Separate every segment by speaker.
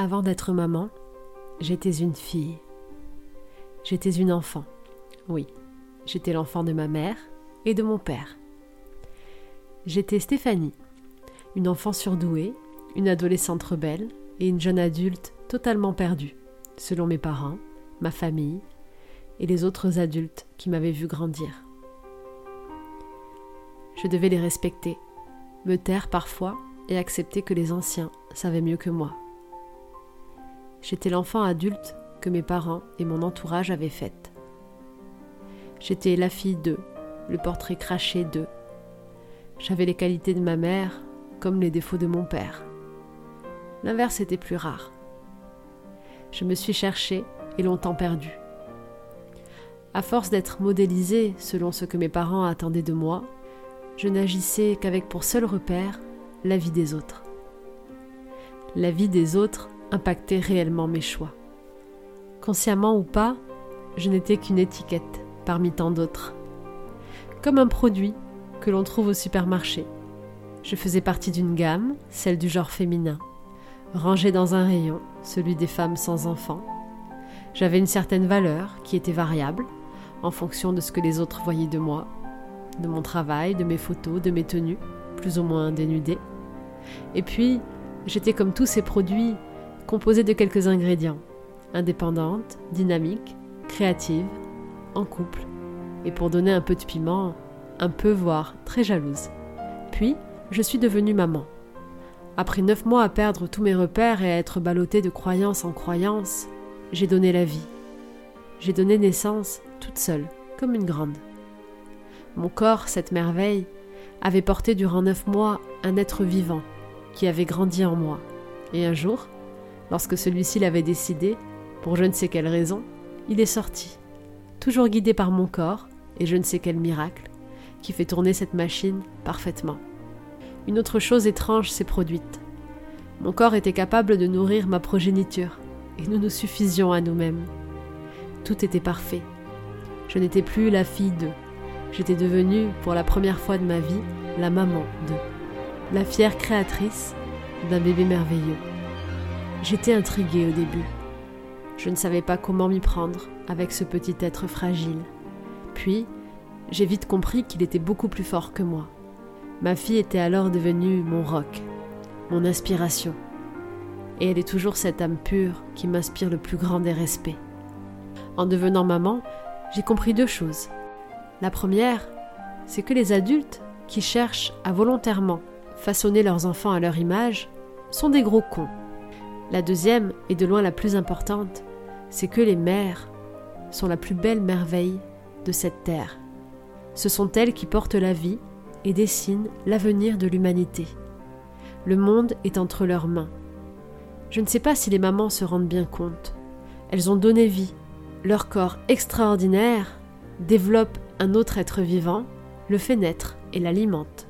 Speaker 1: Avant d'être maman, j'étais une fille. J'étais une enfant. Oui, j'étais l'enfant de ma mère et de mon père. J'étais Stéphanie, une enfant surdouée, une adolescente rebelle et une jeune adulte totalement perdue, selon mes parents, ma famille et les autres adultes qui m'avaient vu grandir. Je devais les respecter, me taire parfois et accepter que les anciens savaient mieux que moi. J'étais l'enfant adulte que mes parents et mon entourage avaient faite. J'étais la fille d'eux, le portrait craché d'eux. J'avais les qualités de ma mère comme les défauts de mon père. L'inverse était plus rare. Je me suis cherchée et longtemps perdue. À force d'être modélisée selon ce que mes parents attendaient de moi, je n'agissais qu'avec pour seul repère la vie des autres. La vie des autres impactait réellement mes choix. Consciemment ou pas, je n'étais qu'une étiquette parmi tant d'autres. Comme un produit que l'on trouve au supermarché. Je faisais partie d'une gamme, celle du genre féminin, rangée dans un rayon, celui des femmes sans enfants. J'avais une certaine valeur qui était variable en fonction de ce que les autres voyaient de moi, de mon travail, de mes photos, de mes tenues, plus ou moins dénudées. Et puis, j'étais comme tous ces produits composée de quelques ingrédients. Indépendante, dynamique, créative, en couple, et pour donner un peu de piment, un peu voire très jalouse. Puis, je suis devenue maman. Après neuf mois à perdre tous mes repères et à être ballottée de croyance en croyance, j'ai donné la vie. J'ai donné naissance toute seule, comme une grande. Mon corps, cette merveille, avait porté durant neuf mois un être vivant qui avait grandi en moi. Et un jour, Lorsque celui-ci l'avait décidé, pour je ne sais quelle raison, il est sorti, toujours guidé par mon corps et je ne sais quel miracle, qui fait tourner cette machine parfaitement. Une autre chose étrange s'est produite. Mon corps était capable de nourrir ma progéniture, et nous nous suffisions à nous-mêmes. Tout était parfait. Je n'étais plus la fille d'eux. J'étais devenue, pour la première fois de ma vie, la maman d'eux. La fière créatrice d'un bébé merveilleux. J'étais intriguée au début. Je ne savais pas comment m'y prendre avec ce petit être fragile. Puis, j'ai vite compris qu'il était beaucoup plus fort que moi. Ma fille était alors devenue mon roc, mon inspiration. Et elle est toujours cette âme pure qui m'inspire le plus grand des respects. En devenant maman, j'ai compris deux choses. La première, c'est que les adultes qui cherchent à volontairement façonner leurs enfants à leur image sont des gros cons. La deuxième, et de loin la plus importante, c'est que les mères sont la plus belle merveille de cette terre. Ce sont elles qui portent la vie et dessinent l'avenir de l'humanité. Le monde est entre leurs mains. Je ne sais pas si les mamans se rendent bien compte. Elles ont donné vie. Leur corps extraordinaire développe un autre être vivant, le fait naître et l'alimente.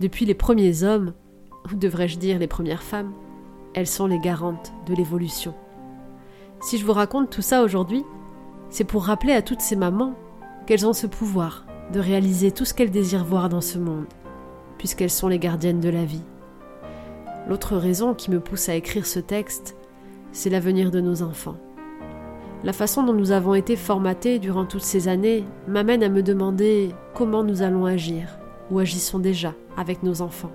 Speaker 1: Depuis les premiers hommes, ou devrais-je dire les premières femmes, elles sont les garantes de l'évolution. Si je vous raconte tout ça aujourd'hui, c'est pour rappeler à toutes ces mamans qu'elles ont ce pouvoir de réaliser tout ce qu'elles désirent voir dans ce monde, puisqu'elles sont les gardiennes de la vie. L'autre raison qui me pousse à écrire ce texte, c'est l'avenir de nos enfants. La façon dont nous avons été formatés durant toutes ces années m'amène à me demander comment nous allons agir, ou agissons déjà avec nos enfants.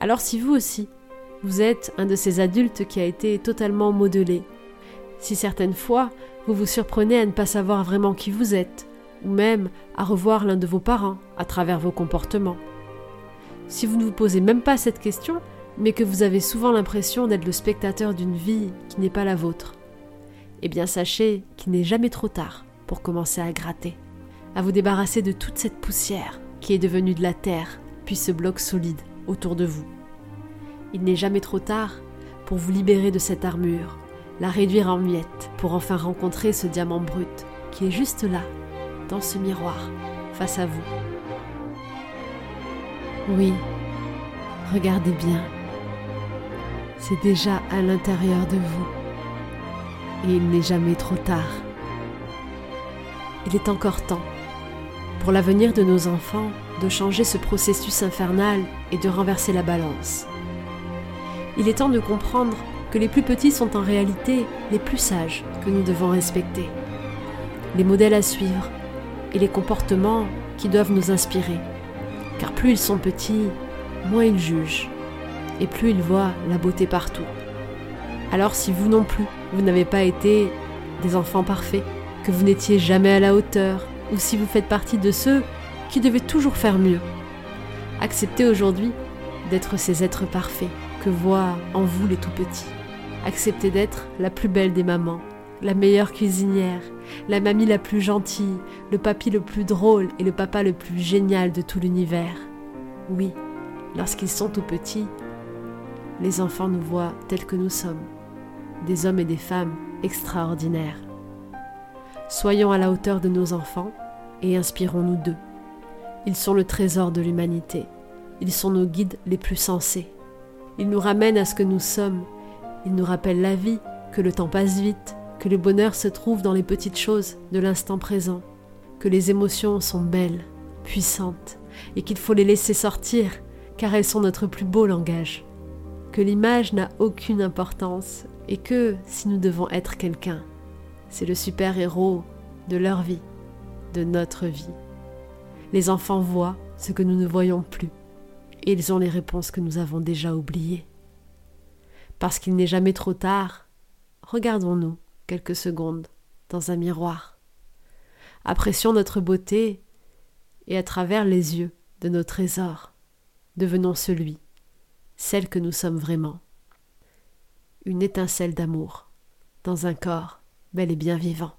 Speaker 1: Alors si vous aussi, vous êtes un de ces adultes qui a été totalement modelé. Si certaines fois, vous vous surprenez à ne pas savoir vraiment qui vous êtes, ou même à revoir l'un de vos parents à travers vos comportements. Si vous ne vous posez même pas cette question, mais que vous avez souvent l'impression d'être le spectateur d'une vie qui n'est pas la vôtre, eh bien sachez qu'il n'est jamais trop tard pour commencer à gratter, à vous débarrasser de toute cette poussière qui est devenue de la terre, puis ce bloc solide autour de vous. Il n'est jamais trop tard pour vous libérer de cette armure, la réduire en miettes pour enfin rencontrer ce diamant brut qui est juste là, dans ce miroir, face à vous. Oui, regardez bien. C'est déjà à l'intérieur de vous. Et il n'est jamais trop tard. Il est encore temps, pour l'avenir de nos enfants, de changer ce processus infernal et de renverser la balance. Il est temps de comprendre que les plus petits sont en réalité les plus sages que nous devons respecter, les modèles à suivre et les comportements qui doivent nous inspirer. Car plus ils sont petits, moins ils jugent, et plus ils voient la beauté partout. Alors si vous non plus, vous n'avez pas été des enfants parfaits, que vous n'étiez jamais à la hauteur, ou si vous faites partie de ceux qui devaient toujours faire mieux, acceptez aujourd'hui d'être ces êtres parfaits que voient en vous les tout petits. Acceptez d'être la plus belle des mamans, la meilleure cuisinière, la mamie la plus gentille, le papy le plus drôle et le papa le plus génial de tout l'univers. Oui, lorsqu'ils sont tout petits, les enfants nous voient tels que nous sommes, des hommes et des femmes extraordinaires. Soyons à la hauteur de nos enfants et inspirons-nous d'eux. Ils sont le trésor de l'humanité. Ils sont nos guides les plus sensés. Ils nous ramènent à ce que nous sommes. Ils nous rappellent la vie, que le temps passe vite, que le bonheur se trouve dans les petites choses de l'instant présent, que les émotions sont belles, puissantes, et qu'il faut les laisser sortir, car elles sont notre plus beau langage, que l'image n'a aucune importance, et que, si nous devons être quelqu'un, c'est le super-héros de leur vie, de notre vie. Les enfants voient ce que nous ne voyons plus, et ils ont les réponses que nous avons déjà oubliées. Parce qu'il n'est jamais trop tard, regardons-nous quelques secondes dans un miroir. Apprécions notre beauté et à travers les yeux de nos trésors, devenons celui, celle que nous sommes vraiment. Une étincelle d'amour dans un corps bel et bien vivant.